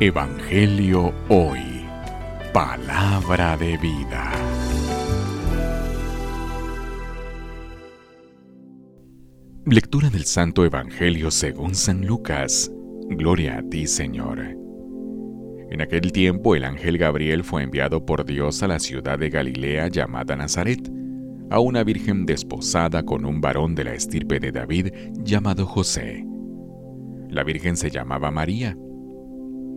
Evangelio Hoy. Palabra de vida. Lectura del Santo Evangelio según San Lucas. Gloria a ti, Señor. En aquel tiempo el ángel Gabriel fue enviado por Dios a la ciudad de Galilea llamada Nazaret, a una virgen desposada con un varón de la estirpe de David llamado José. La virgen se llamaba María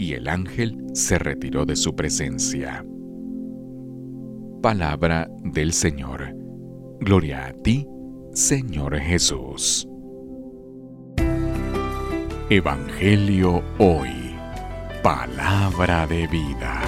y el ángel se retiró de su presencia. Palabra del Señor. Gloria a ti, Señor Jesús. Evangelio hoy. Palabra de vida.